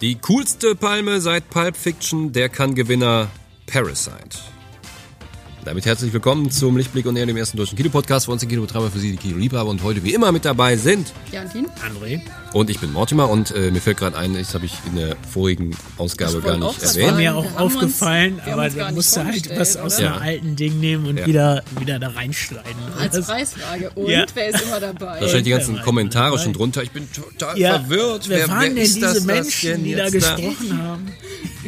Die coolste Palme seit Pulp Fiction, der kann Gewinner Parasite. Damit herzlich willkommen zum Lichtblick und Ehr, dem ersten deutschen Kinopodcast. Für uns den Kinobetreiber für Sie, die Kinoliebhaber. Und heute wie immer mit dabei sind Jantin, André. und ich bin Mortimer. Und äh, mir fällt gerade ein, das habe ich in der vorigen Ausgabe gar nicht erwähnt. sagen. Mir auch Wir haben uns- aufgefallen, haben aber uns gar da musst du halt was aus oder? einem alten Ding nehmen und Ja. wieder, wieder da reinschneiden. als Das- Preisfrage. Und Ja. wer ist immer dabei? Da stehen die ganzen Wer Kommentare schon drunter. Ich bin total ja, verwirrt. wer, waren denn ist diese das, das Menschen, denn die da gesprochen haben?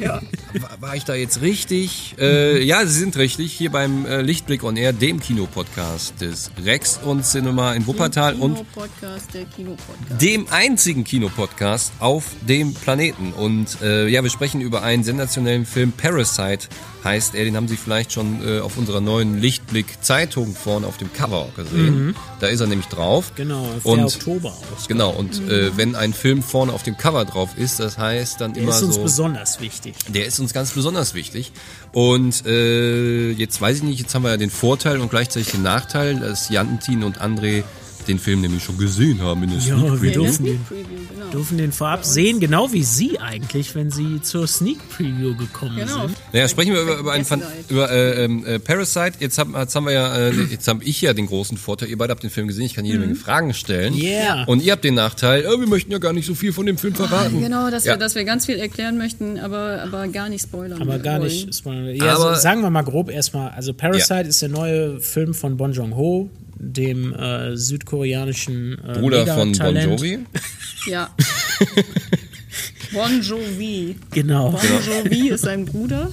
ja. War, war ich da jetzt richtig? Äh, ja, Sie sind richtig. Hier beim äh, Lichtblick on Air, dem Kinopodcast des Rex und Cinema in Wuppertal und Kino-Podcast, der Kinopodcast. dem einzigen Kinopodcast auf dem Planeten. Und äh, ja, wir sprechen über einen sensationellen Film. Parasite heißt er. Den haben Sie vielleicht schon äh, auf unserer neuen Lichtblick-Zeitung vorne auf dem Cover gesehen. Da ist er nämlich drauf. Genau, auf Und- der Oktober aus. Genau, und äh, wenn ein Film vorne auf dem Cover drauf ist, das heißt dann Der immer ist uns so. besonders wichtig. Der ist uns ganz besonders wichtig. Und äh, jetzt weiß ich nicht, jetzt haben wir ja den Vorteil und gleichzeitig den Nachteil, dass Jantin und André den Film nämlich schon gesehen haben in der Ja, Sneak wir Preview. In der dürfen den- Preview, genau. Dürfen den vorab sehen, genau wie Sie eigentlich, wenn Sie zur Sneak Preview gekommen Genau. sind. Naja, sprechen wir über, über einen Fan, über äh, ähm, äh, Parasite. Jetzt haben, jetzt haben wir ja, äh, jetzt habe ich ja den großen Vorteil. Ihr beide habt den Film gesehen. Ich kann jede Menge Fragen stellen. Yeah. Und ihr habt den Nachteil. Äh, wir möchten ja gar nicht so viel von dem Film verraten. Genau, dass, Ja. wir, dass wir ganz viel erklären möchten, aber, aber gar nicht spoilern Aber gar wollen. nicht. Spoiler. Ja, Aber- so, sagen wir mal grob erstmal. Also Parasite ist der neue Film von Bon Joon-ho, dem äh, südkoreanischen äh, Bruder von Bon. Jovi. Ja. Bon Jovi. Genau. Bon Jovi ist sein Bruder.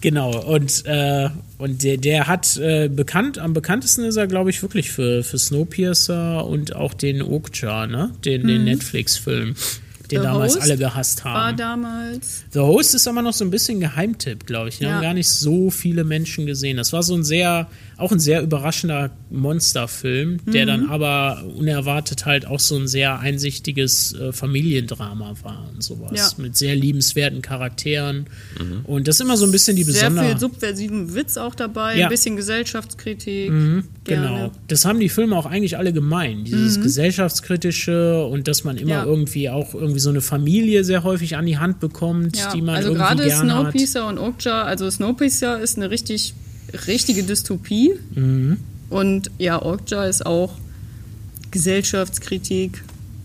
Genau, und, äh, und der, der hat äh, bekannt, am bekanntesten ist er, glaube ich, wirklich für, für Snowpiercer und auch den Okja, ne? Den, den Netflix-Film, den The damals Host alle gehasst War haben. damals. The Host ist aber noch so ein bisschen Geheimtipp, glaube ich. Den Ja. haben gar nicht so viele Menschen gesehen. Das war so ein sehr, auch ein sehr überraschender Monsterfilm, der dann Mhm. aber unerwartet halt auch so ein sehr einsichtiges äh, Familiendrama war und sowas. Ja. Mit sehr liebenswerten Charakteren. Und das ist immer so ein bisschen die Sehr besondere. viel subversiven Witz auch dabei, Ja. ein bisschen Gesellschaftskritik. Genau. Gerne. Das haben die Filme auch eigentlich alle gemein. Dieses gesellschaftskritische und dass man immer Mhm. Ja. irgendwie auch irgendwie so eine Familie sehr häufig an die Hand bekommt, Ja, die man also irgendwie gerade gerne hat. Snowpiercer und Okja, also Snowpiercer ist eine richtig richtige Dystopie Mhm. und ja, Okja ist auch Gesellschaftskritik,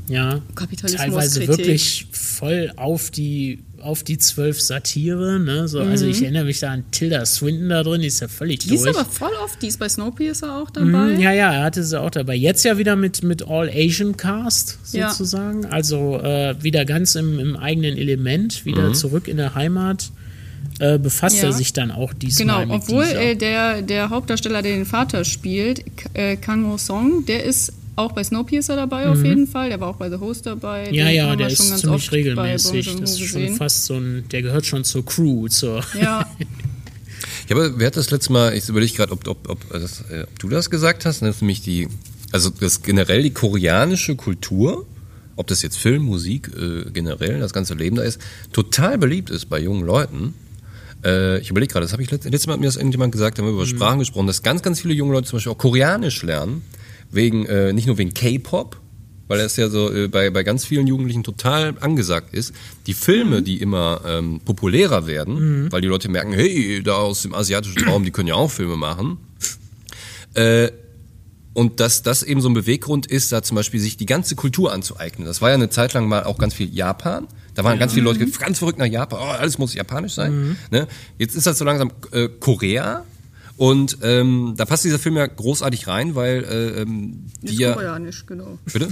Ja. Kapitalismuskritik. Teilweise wirklich voll auf die auf die zwölf Satire, ne? So, Also ich erinnere mich da an Tilda Swinton da drin, die ist ja völlig Mhm. Die ist durch. aber voll oft, die ist bei Snowpiercer auch dabei. Mhm, ja, ja, er hatte sie auch dabei. Jetzt ja wieder mit, mit All Asian Cast Ja. sozusagen. Also äh, wieder ganz im, im eigenen Element, wieder zurück in der Heimat. Äh, befasst Ja. er sich dann auch diesmal Genau, mit obwohl dieser. äh, der, der Hauptdarsteller, der den Vater spielt, äh, Kang Ho Song, der ist auch bei Snowpiercer dabei auf jeden Fall. Der war auch bei The Host dabei. Mhm. ja, Den ja, der schon ist ganz ziemlich oft bei regelmäßig. Das ist schon gesehen. fast so ein, der gehört schon zur Crew, zur Ja, Ja, aber wer hat das letzte Mal, ich überlege gerade, ob, ob, ob, das, äh, ob du das gesagt hast, ne, für mich die, also das generell die koreanische Kultur, ob das jetzt Film, Musik, äh, generell, das ganze Leben da ist, total beliebt ist bei jungen Leuten. Äh, ich überlege gerade, das habe ich letzt, letztes Mal hat mir das irgendjemand gesagt, da haben wir über Sprachen gesprochen, dass ganz, ganz viele junge Leute zum Beispiel auch Koreanisch lernen, wegen, äh, nicht nur wegen K-Pop, weil das ja so äh, bei, bei ganz vielen Jugendlichen total angesagt ist. Die Filme, die immer ähm, populärer werden, weil die Leute merken, hey, da aus dem asiatischen Raum, die können ja auch Filme machen. Äh, und dass das eben so ein Beweggrund ist, da zum Beispiel sich die ganze Kultur anzueignen. Das war ja eine Zeit lang mal auch ganz viel Japan. Da waren ganz viele Leute ganz verrückt nach Japan. Oh, alles muss japanisch sein. Ne? Jetzt ist das so langsam äh, Korea. Und ähm, da passt dieser Film ja großartig rein, weil äh, ähm, die ist ja koreanisch, genau. bitte,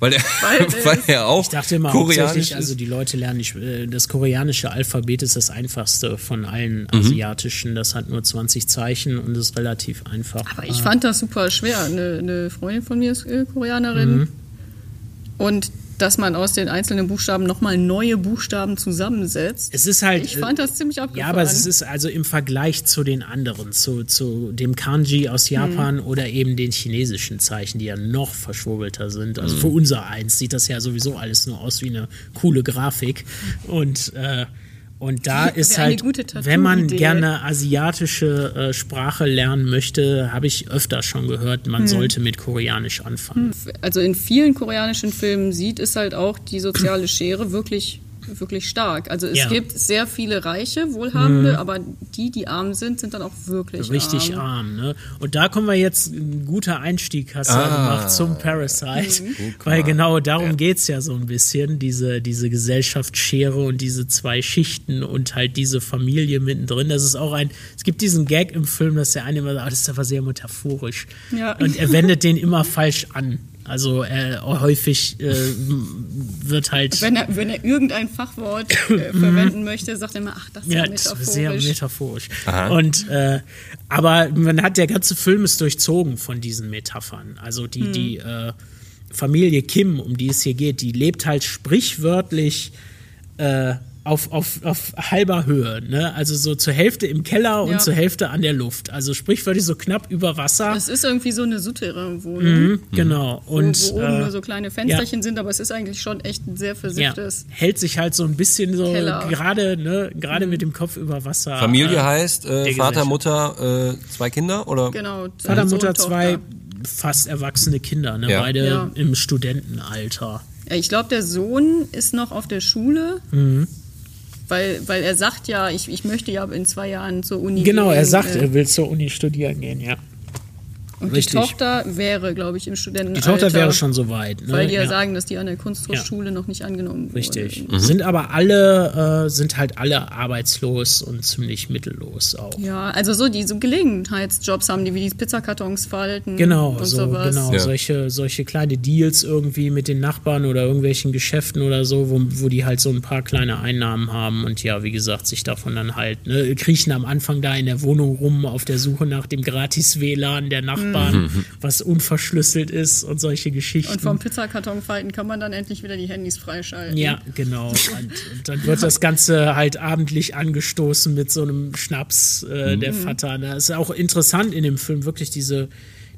weil der, Weil der- weil er auch Ich dachte immer koreanisch also die Leute lernen nicht, äh, das koreanische Alphabet ist das einfachste von allen Mhm. asiatischen. Das hat nur 20 Zeichen und ist relativ einfach. Aber ich fand das super schwer. Eine, eine Freundin von mir ist äh, Koreanerin. Mhm. Und dass man aus den einzelnen Buchstaben nochmal neue Buchstaben zusammensetzt. Es ist halt. ich fand das ziemlich abgefahren. Ja, aber es ist also im Vergleich zu den anderen, zu, zu dem Kanji aus Japan Mhm. oder eben den chinesischen Zeichen, die ja noch verschwurbelter sind. Also Mhm. für unser eins sieht das ja sowieso alles nur aus wie eine coole Grafik. Und äh, Und da ist halt, wenn man gerne asiatische äh, Sprache lernen möchte, habe ich öfter schon gehört, Hm. man sollte mit Koreanisch anfangen. also in vielen koreanischen Filmen sieht es halt auch die soziale Schere wirklich wirklich stark. Also es Ja. gibt sehr viele reiche, wohlhabende, aber die, die arm sind, sind dann auch wirklich Richtig arm. arm, ne? Und da kommen wir jetzt, ein guter Einstieg hast du ja Ah. gemacht zum Parasite. Mhm. Weil genau darum geht's ja so ein bisschen, diese, diese Gesellschaftsschere und diese zwei Schichten und halt diese Familie mittendrin. Das ist auch ein, es gibt diesen Gag im Film, dass der eine immer sagt, ah, das ist aber sehr metaphorisch. Ja. Und er wendet den immer falsch an. Also er häufig äh, wird halt Wenn er, wenn er irgendein Fachwort äh, verwenden möchte, sagt er immer, ach, das ist ja, Ja, das ist metaphorisch. sehr metaphorisch. Aha. Und äh, aber man hat der ganze Film ist durchzogen von diesen Metaphern. Also die Hm. die äh, Familie Kim, um die es hier geht, die lebt halt sprichwörtlich äh, auf, auf, auf halber Höhe, ne? Also so zur Hälfte im Keller und Ja. zur Hälfte an der Luft. Also sprichwörtlich so knapp über Wasser. Es ist irgendwie so eine Souterrain-Wohnung, Mhm, Genau. Und wo, wo oben äh, nur so kleine Fensterchen sind, aber es ist eigentlich schon echt ein sehr ja, versifftes. hält sich halt so ein bisschen so Keller. gerade, ne, gerade Mhm. mit dem Kopf über Wasser. Familie äh, heißt äh, Vater. Mutter, äh, zwei Kinder oder? Genau. Vater, Mutter, zwei fast erwachsene Kinder, ne? Ja. beide Ja. im Studentenalter. Ja, ich glaube, der Sohn ist noch auf der Schule. Mhm. Weil, weil er sagt ja, ich, ich möchte ja in zwei Jahren zur Uni Genau, gehen. er sagt, äh, er will zur Uni studieren gehen, ja. Und richtig. die Tochter wäre, glaube ich, im Die Studentenalter. Tochter wäre schon so weit. Ne? Weil die ja, ja. sagen, dass die an der Kunsthochschule noch nicht angenommen wurde. Richtig. Sind aber alle, äh, sind halt alle arbeitslos und ziemlich mittellos auch. Ja, also so diese Gelegenheitsjobs haben die, wie die Pizzakartons falten Genau, und so, sowas. genau, Ja. solche, solche kleine Deals irgendwie mit den Nachbarn oder irgendwelchen Geschäften oder so, wo, wo die halt so ein paar kleine Einnahmen haben und ja, wie gesagt, sich davon dann halt, ne, kriechen am Anfang da in der Wohnung rum auf der Suche nach dem Gratis-WLAN der Nachbarn, was unverschlüsselt ist und solche Geschichten. Und vom Pizzakarton falten kann man dann endlich wieder die Handys freischalten. ja, genau. Und, und dann wird das Ganze halt abendlich angestoßen mit so einem Schnaps äh, der Vater. Ne? Das ist auch interessant in dem Film, wirklich diese,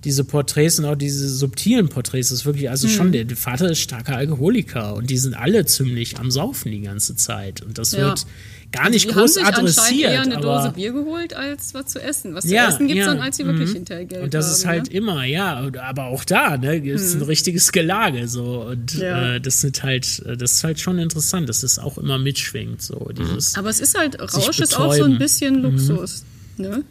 diese Porträts und auch diese subtilen Porträts. Das ist wirklich, also schon, der, der Vater ist starker Alkoholiker und die sind alle ziemlich am Saufen die ganze Zeit. Und das Ja. wird gar nicht die groß haben sich anscheinend adressiert. eher eine Dose Bier geholt, als was zu essen. Was zu Ja, essen gibt es ja, dann, als sie wirklich mhm. hinterher Geld Und das haben. ist halt ne? immer, ja, aber auch da, ne, ist ein richtiges Gelage so und Ja. äh, das sind halt, äh, das ist halt schon interessant, dass es auch immer mitschwingt, so dieses. Aber es ist halt, Rausch ist auch so ein bisschen Luxus. Ne?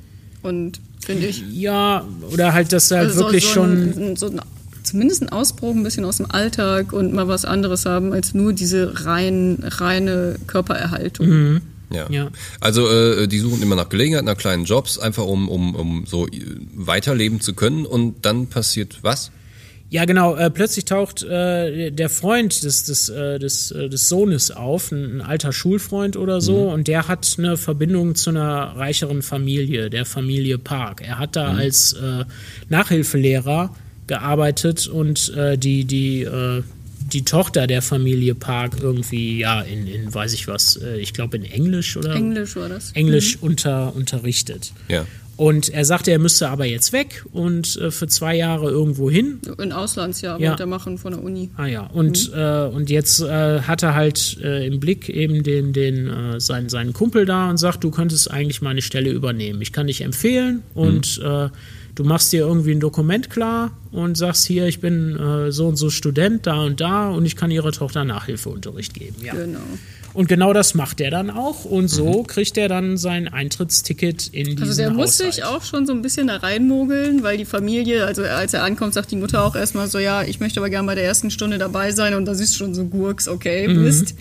Und finde ich. Ja, oder halt, dass halt Also wirklich so, schon. Ein, so ein, zumindest ein Ausbruch ein bisschen aus dem Alltag und mal was anderes haben, als nur diese rein, reine Körpererhaltung. Mhm. Ja. Ja. Also äh, die suchen immer nach Gelegenheit, nach kleinen Jobs, einfach um, um, um so äh, weiterleben zu können. Und dann passiert was? Ja, genau. Äh, plötzlich taucht äh, der Freund des, des, äh, des, äh, des Sohnes auf, ein, ein alter Schulfreund oder so, und der hat eine Verbindung zu einer reicheren Familie, der Familie Park. Er hat da als äh, Nachhilfelehrer gearbeitet und äh, die, die, äh, die Tochter der Familie Park irgendwie, ja, in, in weiß ich was, äh, ich glaube in Englisch oder Englisch war das. Englisch unter, unterrichtet. Ja. Und er sagte, er müsste aber jetzt weg und äh, für zwei Jahre irgendwo hin. Ein Auslandsjahr Ja. wollte er machen von der Uni. Ah ja, und, äh, und jetzt äh, hat er halt äh, im Blick eben den, den, äh, seinen, seinen Kumpel da und sagt, du könntest eigentlich meine Stelle übernehmen. Ich kann dich empfehlen und äh, du machst dir irgendwie ein Dokument klar und sagst hier, ich bin äh, so und so Student da und da und ich kann ihrer Tochter Nachhilfeunterricht geben. Ja. Genau. Und genau das macht er dann auch und so kriegt er dann sein Eintrittsticket in diesen Also der muss sich auch schon so ein bisschen da reinmogeln, weil die Familie, also als er ankommt, sagt die Mutter auch erstmal so, ja, ich möchte aber gerne bei der ersten Stunde dabei sein und da siehst du schon so Gurks, okay, Mhm. Mist.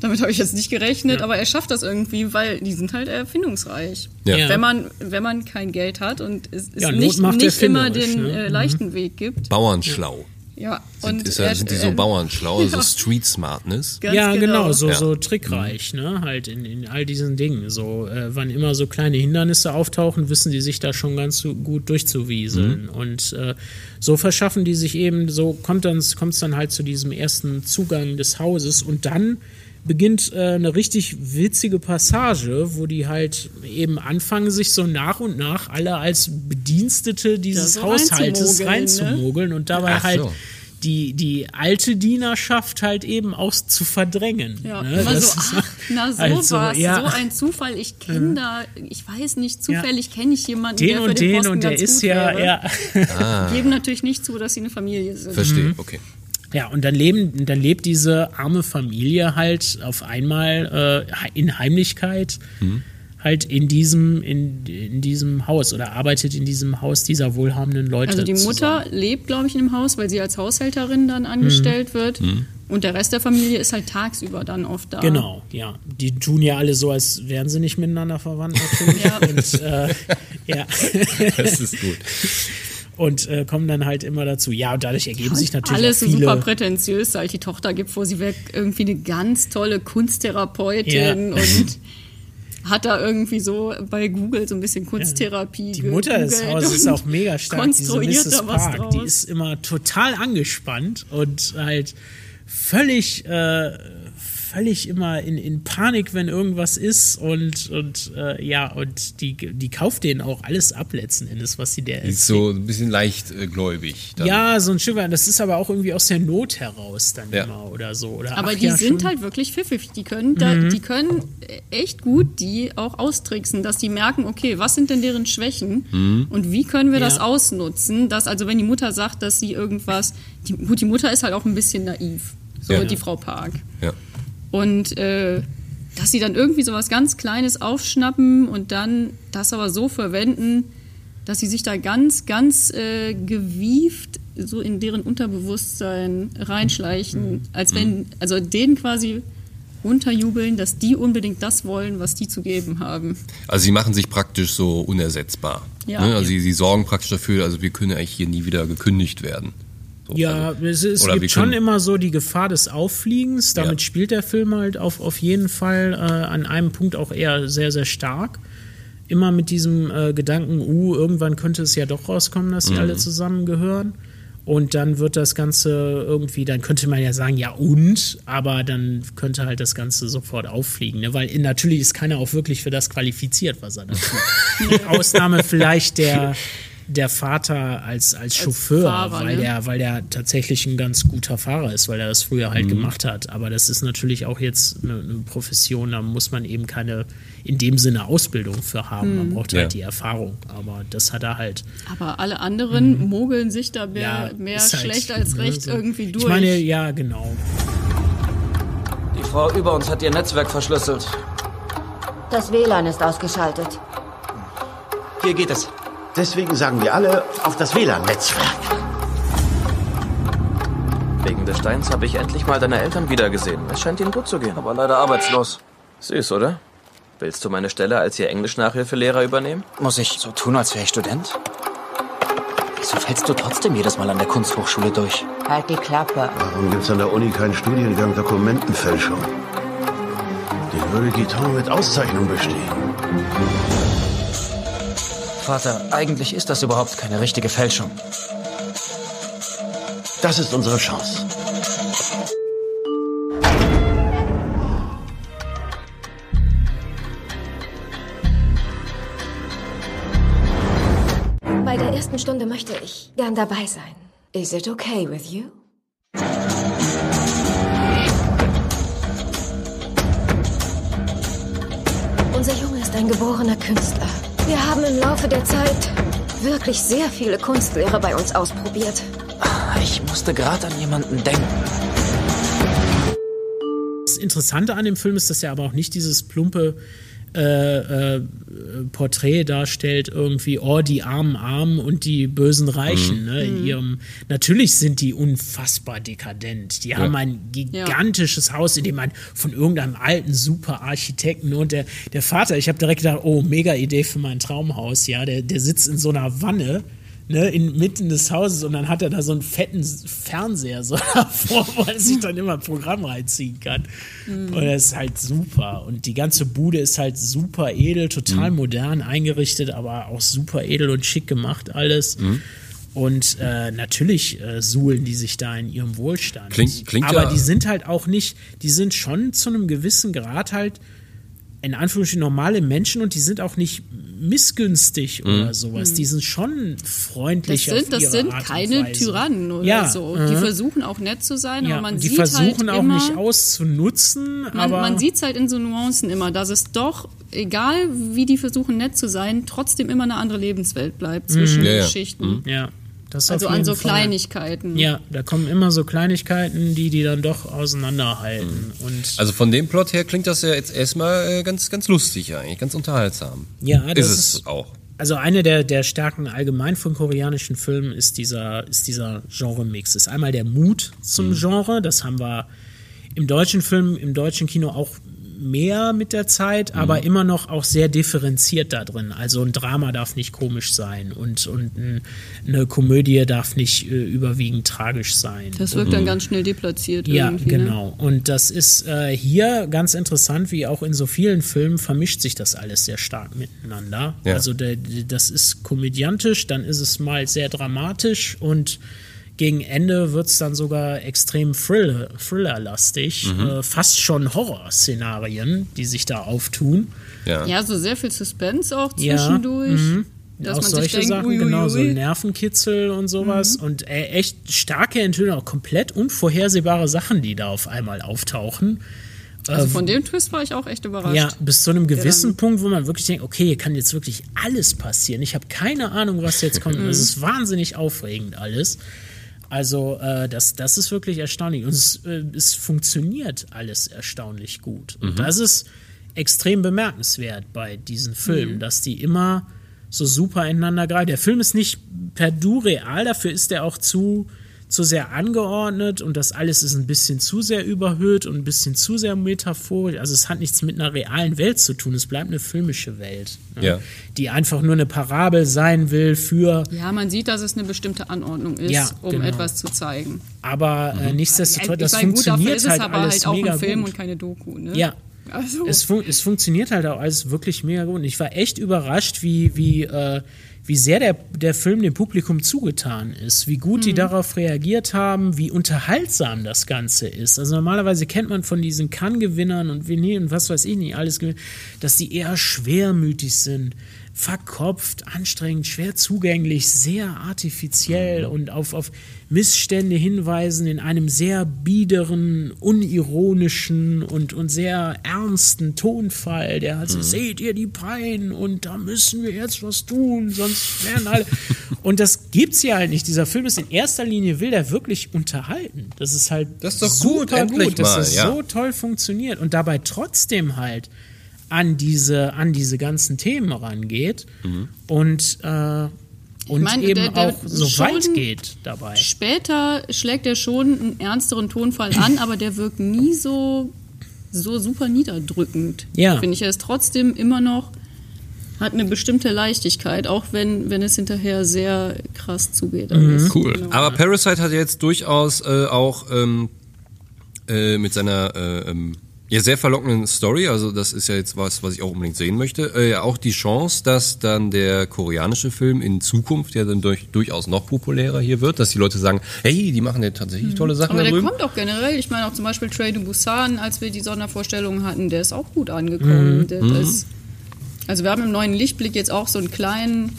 Damit habe ich jetzt nicht gerechnet, aber er schafft das irgendwie, weil die sind halt erfindungsreich. Ja. Ja. Wenn man, wenn man kein Geld hat und es, es Ja, nicht, nicht immer den ne? äh, leichten Weg gibt. Bauernschlau. Ja, Sind, und ist ja, er- sind die so äh, Bauernschlau, so Street Smartness? Ganz ja, genau, so, Ja. so trickreich, ne? Halt in, in all diesen Dingen. So, äh, wann immer so kleine Hindernisse auftauchen, wissen die sich da schon ganz so gut durchzuwieseln. Und äh, so verschaffen die sich eben, so kommt dann kommt's dann halt zu diesem ersten Zugang des Hauses und dann beginnt äh, eine richtig witzige Passage, wo die halt eben anfangen, sich so nach und nach alle als Bedienstete dieses so Haushaltes reinzumogeln, ne? und dabei Ach halt so. die, die alte Dienerschaft halt eben auch zu verdrängen. Ja, ne? immer Das so, ach, na so halt so, was, ja. so ein Zufall, ich kenne da, ich weiß nicht, zufällig kenne ich jemanden, den der für und den den Posten und der ganz ist gut ja, wäre. ja. Geben natürlich nicht zu, dass sie eine Familie sind. Verstehe, okay. Ja, und dann, leben, dann lebt diese arme Familie halt auf einmal äh, in Heimlichkeit halt in diesem, in, in diesem Haus oder arbeitet in diesem Haus dieser wohlhabenden Leute. Also die Mutter zusammen. lebt, glaube ich, in dem Haus, weil sie als Haushälterin dann angestellt wird. Und der Rest der Familie ist halt tagsüber dann oft da. Genau, ja. Die tun ja alle so, als wären sie nicht miteinander verwandt natürlich. Ja. Und, äh, ja. Das ist gut. Und äh, kommen dann halt immer dazu. Ja, und dadurch ergeben sich natürlich Alles viele. super prätentiös, halt die Tochter gibt vor, sie wäre irgendwie eine ganz tolle Kunsttherapeutin Ja. und hat da irgendwie so bei Google so ein bisschen Kunsttherapie Die Mutter des Hauses ist auch mega stark, diese konstruiert Mrs. da was Park. Die draus. ist immer total angespannt und halt völlig, äh, völlig immer in, in Panik, wenn irgendwas ist und, und äh, ja, und die, die kauft denen auch alles ab letzten Endes, was sie der Die ist so ein bisschen leichtgläubig. dann. Ja, so ein weit. Das ist aber auch irgendwie aus der Not heraus dann Ja. immer oder so. Oder, Aber ach die ja, sind schon. halt wirklich pfiffig. Die können, da, Mhm. die können echt gut die auch austricksen, dass die merken, okay, was sind denn deren Schwächen und wie können wir das Ja. ausnutzen, dass also wenn die Mutter sagt, dass sie irgendwas, die, gut, die Mutter ist halt auch ein bisschen naiv, so Ja. die Frau Park. Ja. Und äh, dass sie dann irgendwie so was ganz Kleines aufschnappen und dann das aber so verwenden, dass sie sich da ganz, ganz äh, gewieft so in deren Unterbewusstsein reinschleichen, als wenn, also denen quasi unterjubeln, dass die unbedingt das wollen, was die zu geben haben. Also sie machen sich praktisch so unersetzbar. Ja. Ne? Also sie, sie sorgen praktisch dafür, also wir können eigentlich hier nie wieder gekündigt werden. So, Ja, also, es, es gibt schon immer so die Gefahr des Auffliegens. Damit Ja. spielt der Film halt auf, auf jeden Fall äh, an einem Punkt auch eher sehr, sehr stark. Immer mit diesem äh, Gedanken, uh, irgendwann könnte es ja doch rauskommen, dass sie Mhm. alle zusammengehören. Und dann wird das Ganze irgendwie, dann könnte man ja sagen, ja und, aber dann könnte halt das Ganze sofort auffliegen. Ne? Weil natürlich ist keiner auch wirklich für das qualifiziert, was er da tut. Ausnahme vielleicht der, der Vater als, als Chauffeur, Fahrer, weil ne? der weil der tatsächlich ein ganz guter Fahrer ist, weil er das früher halt gemacht hat. Aber das ist natürlich auch jetzt eine, eine Profession, da muss man eben keine in dem Sinne Ausbildung für haben. Man braucht Ja. halt die Erfahrung. Aber das hat er halt. Aber alle anderen mogeln sich da mehr, mehr ist halt, schlecht als ne, recht so. irgendwie durch. Ich meine, ja, genau. Die Frau über uns hat ihr Netzwerk verschlüsselt. Das WLAN ist ausgeschaltet. Hier geht es. Deswegen sagen wir alle auf das WLAN-Netzwerk. Wegen des Steins habe ich endlich mal deine Eltern wiedergesehen. Es scheint ihnen gut zu gehen, aber leider arbeitslos. Süß, oder? Willst du meine Stelle als ihr Englisch-Nachhilfelehrer übernehmen? Muss ich so tun, als wäre ich Student? Wieso fällst du trotzdem jedes Mal an der Kunsthochschule durch? Halt die Klappe. Warum gibt's an der Uni keinen Studiengang Dokumentenfälschung? Den würde Guiton mit Auszeichnung bestehen. Vater, eigentlich ist das überhaupt keine richtige Fälschung. Das ist unsere Chance. Bei der ersten Stunde möchte ich gern dabei sein. Is it okay with you? Unser Junge ist ein geborener Künstler. Wir haben im Laufe der Zeit wirklich sehr viele Kunstlehrer bei uns ausprobiert. Ich musste gerade an jemanden denken. Das Interessante an dem Film ist, dass er aber auch nicht dieses plumpe äh, äh, Porträt darstellt, irgendwie, oh, die armen Armen und die bösen Reichen. Ne, in ihrem, natürlich sind die unfassbar dekadent. Die haben ein gigantisches Haus, in dem man von irgendeinem alten Superarchitekten und der, der Vater, ich habe direkt gedacht, oh, mega Idee für mein Traumhaus, ja, der, der sitzt in so einer Wanne ne, inmitten des Hauses und dann hat er da so einen fetten Fernseher so davor, wo er sich dann immer ein Programm reinziehen kann. Und das ist halt super. Und die ganze Bude ist halt super edel, total modern eingerichtet, aber auch super edel und schick gemacht alles. Und äh, natürlich äh, suhlen die sich da in ihrem Wohlstand. Klingt- klingt aber ja- die sind halt auch nicht, die sind schon zu einem gewissen Grad halt in Anführungsstrichen normale Menschen und die sind auch nicht missgünstig oder sowas. Die sind schon das freundlich. sind, auf das sind Art keine Weise. Tyrannen oder Ja, so. mhm. Die versuchen auch nett zu sein, Ja, aber man die sieht versuchen halt auch immer, nicht auszunutzen, Man, aber man sieht es halt in so Nuancen immer, dass es doch, egal wie die versuchen nett zu sein, trotzdem immer eine andere Lebenswelt bleibt zwischen Ja, ja. Geschichten. ja. Das Also an so Fall. Kleinigkeiten. Ja, da kommen immer so Kleinigkeiten, die die dann doch auseinanderhalten. Und Also von dem Plot her klingt das ja jetzt erstmal äh, ganz, ganz lustig eigentlich, ganz unterhaltsam. ja, das ist ist, es auch. Also eine der, der Stärken allgemein von koreanischen Filmen ist dieser, ist dieser Genre-Mix. Ist einmal der Mut zum Genre, das haben wir im deutschen Film, im deutschen Kino auch mehr mit der Zeit, aber immer noch auch sehr differenziert da drin. Also ein Drama darf nicht komisch sein und, und ein, eine Komödie darf nicht äh, überwiegend tragisch sein. Das wirkt dann ganz schnell deplatziert Ja, irgendwie. Ne? genau. Und das ist äh, hier ganz interessant, wie auch in so vielen Filmen vermischt sich das alles sehr stark miteinander. Ja. Also der, das ist komödiantisch, dann ist es mal sehr dramatisch und gegen Ende wird es dann sogar extrem Thriller, Thriller-lastig, Mhm. äh, fast schon Horrorszenarien, die sich da auftun. Ja. Ja, so sehr viel Suspense auch Ja, zwischendurch. Dass auch man solche sich denkt, Sachen, ui, ui, genau, so. Nervenkitzel und sowas. Und äh, echt starke Enthüllungen, auch komplett unvorhersehbare Sachen, die da auf einmal auftauchen. Also von dem Twist war ich auch echt überrascht. Ja, bis zu einem gewissen dann- Punkt, wo man wirklich denkt, okay, hier kann jetzt wirklich alles passieren. Ich habe keine Ahnung, was jetzt kommt. Und Es ist wahnsinnig aufregend alles. Also äh, das, das ist wirklich erstaunlich. Und es, äh, es funktioniert alles erstaunlich gut. Und das ist extrem bemerkenswert bei diesen Filmen, dass die immer so super ineinander greifen. Der Film ist nicht per du real, dafür ist er auch zu, zu sehr angeordnet und das alles ist ein bisschen zu sehr überhöht und ein bisschen zu sehr metaphorisch. Also es hat nichts mit einer realen Welt zu tun, es bleibt eine filmische Welt, ne? Ja. die einfach nur eine Parabel sein will für Ja, man sieht, dass es eine bestimmte Anordnung ist, Ja, um genau. etwas zu zeigen. aber äh, nichtsdestotrotz, Ich das meine, gut, dafür funktioniert ist es halt aber alles halt auch mega ein Film gut. und keine Doku, ne? Ja, Also, es, fun es funktioniert halt auch alles wirklich mega gut. Und ich war echt überrascht, wie, wie, äh, wie sehr der, der Film dem Publikum zugetan ist, wie gut die darauf reagiert haben, wie unterhaltsam das Ganze ist. Also normalerweise kennt man von diesen Cannes-Gewinnern und Venedig und was weiß ich nicht alles, dass die eher schwermütig sind, verkopft, anstrengend, schwer zugänglich, sehr artifiziell und auf, auf Missstände hinweisen in einem sehr biederen, unironischen und, und sehr ernsten Tonfall, der halt so, seht ihr die Pein und da müssen wir jetzt was tun, sonst werden alle. und das gibt's ja halt nicht. Dieser Film ist in erster Linie, will der wirklich unterhalten. Das ist halt Das ist doch super gut, gut, dass mal, das ja. so toll funktioniert und dabei trotzdem halt an diese, an diese ganzen Themen rangeht und, äh, und meine, eben der- der auch so weit geht dabei. Später schlägt er schon einen ernsteren Tonfall an, aber der wirkt nie so, so super niederdrückend. Ja. Finde ich, er ist trotzdem immer noch, hat eine bestimmte Leichtigkeit, auch wenn, wenn es hinterher sehr krass zugeht. alles. Cool. Genau. Aber Parasite hat ja jetzt durchaus äh, auch ähm, äh, mit seiner äh, ähm, ja, sehr verlockenden Story, also das ist ja jetzt was, was ich auch unbedingt sehen möchte, äh, ja auch die Chance, dass dann der koreanische Film in Zukunft ja dann durch, durchaus noch populärer hier wird, dass die Leute sagen, hey, die machen ja tatsächlich tolle Sachen Aber da der drüben. kommt auch generell. Ich meine auch zum Beispiel Trey to Busan, als wir die Sondervorstellungen hatten, der ist auch gut angekommen. Mhm. Der, das, also wir haben im neuen Lichtblick jetzt auch so einen kleinen,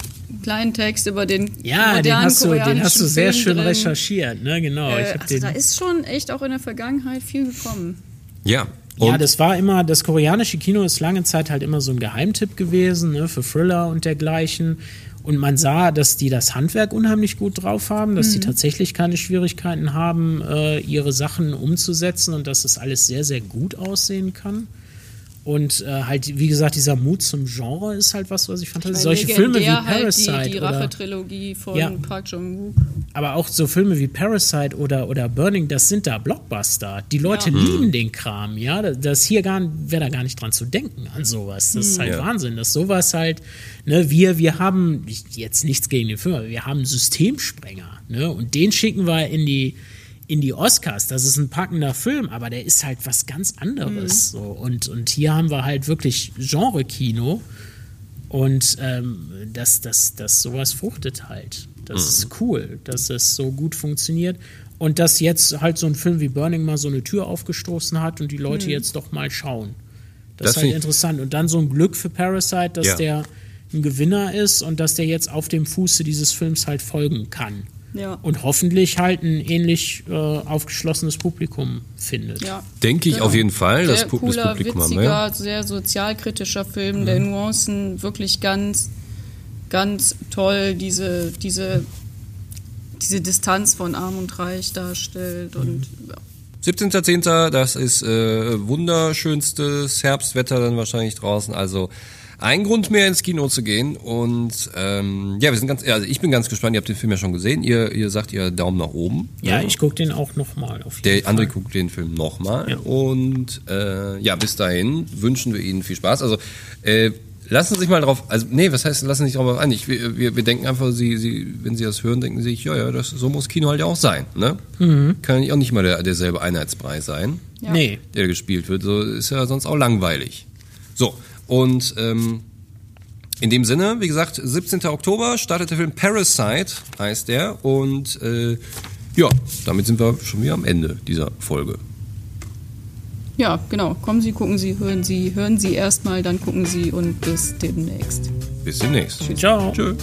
kleinen Text über den Ja, den modernen hast, du, den hast du sehr Film schön drin. recherchiert, ne? Genau. Äh, also den, da ist schon echt auch in der Vergangenheit viel gekommen. Ja. Ja, Und das war immer, das koreanische Kino ist lange Zeit halt immer so ein Geheimtipp gewesen, ne, für Thriller und dergleichen. Und man sah, dass die das Handwerk unheimlich gut drauf haben, dass die tatsächlich keine Schwierigkeiten haben, äh, ihre Sachen umzusetzen und dass das alles sehr, sehr gut aussehen kann. Und äh, halt, wie gesagt, dieser Mut zum Genre ist halt was, was ich fand. Weil Solche Filme wie Parasite Halt die die oder Rache-Trilogie von Ja. Park Jong-wook. aber auch so Filme wie Parasite oder, oder Burning, das sind da Blockbuster. Die Leute Ja. lieben den Kram, ja. Das- hier gar wäre da gar nicht dran zu denken an sowas. Das ist halt Ja. Wahnsinn, dass sowas halt, ne, wir, wir haben jetzt nichts gegen den Film, aber wir haben einen Systemsprenger, ne? Und den schicken wir in die in die Oscars, das ist ein packender Film, aber der ist halt was ganz anderes. So. Und, und hier haben wir halt wirklich Genre-Kino und ähm, das, das, das sowas fruchtet halt. Das ist cool, dass es so gut funktioniert. Und dass jetzt halt so ein Film wie Burning mal so eine Tür aufgestoßen hat und die Leute jetzt doch mal schauen. Das, Das ist halt interessant. Und dann so ein Glück für Parasite, dass Ja. der ein Gewinner ist und dass der jetzt auf dem Fuße dieses Films halt folgen kann. Ja. Und hoffentlich halt ein ähnlich äh, aufgeschlossenes Publikum findet. Ja. denke ich auf jeden Fall, das, Sehr das cooler, Publikum haben witziger, wir. Ja. sehr sozialkritischer Film, der Nuancen wirklich ganz, ganz toll, diese, diese diese Distanz von Arm und Reich darstellt und ja. 17.10. Das ist äh, wunderschönstes Herbstwetter dann wahrscheinlich draußen. Also ein Grund mehr ins Kino zu gehen. Und ähm, ja, wir sind ganz, also ich bin ganz gespannt. Ihr habt den Film ja schon gesehen. Ihr, ihr sagt ihr Daumen nach oben. Ja, ich gucke den auch nochmal auf jeden Der Fall. André guckt den Film nochmal. Ja. Und äh, ja, bis dahin wünschen wir Ihnen viel Spaß. Also äh, lassen Sie sich mal drauf, also nee, was heißt, lassen Sie sich drauf ein? Ich, wir, wir, wir denken einfach, Sie, Sie, wenn Sie das hören, denken Sie sich, ja, ja, das, so muss Kino halt ja auch sein. Ne? Kann ja auch nicht mal der, derselbe Einheitsbrei sein, Ja. Nee. der gespielt wird. So ist ja sonst auch langweilig. So, und ähm, in dem Sinne, wie gesagt, 17. Oktober startet der Film Parasite, heißt der. Und äh, ja, damit sind wir schon wieder am Ende dieser Folge. ja, genau. Kommen Sie, gucken Sie, hören Sie, hören Sie erstmal, dann gucken Sie und bis demnächst. Bis demnächst. Ciao. Tschö.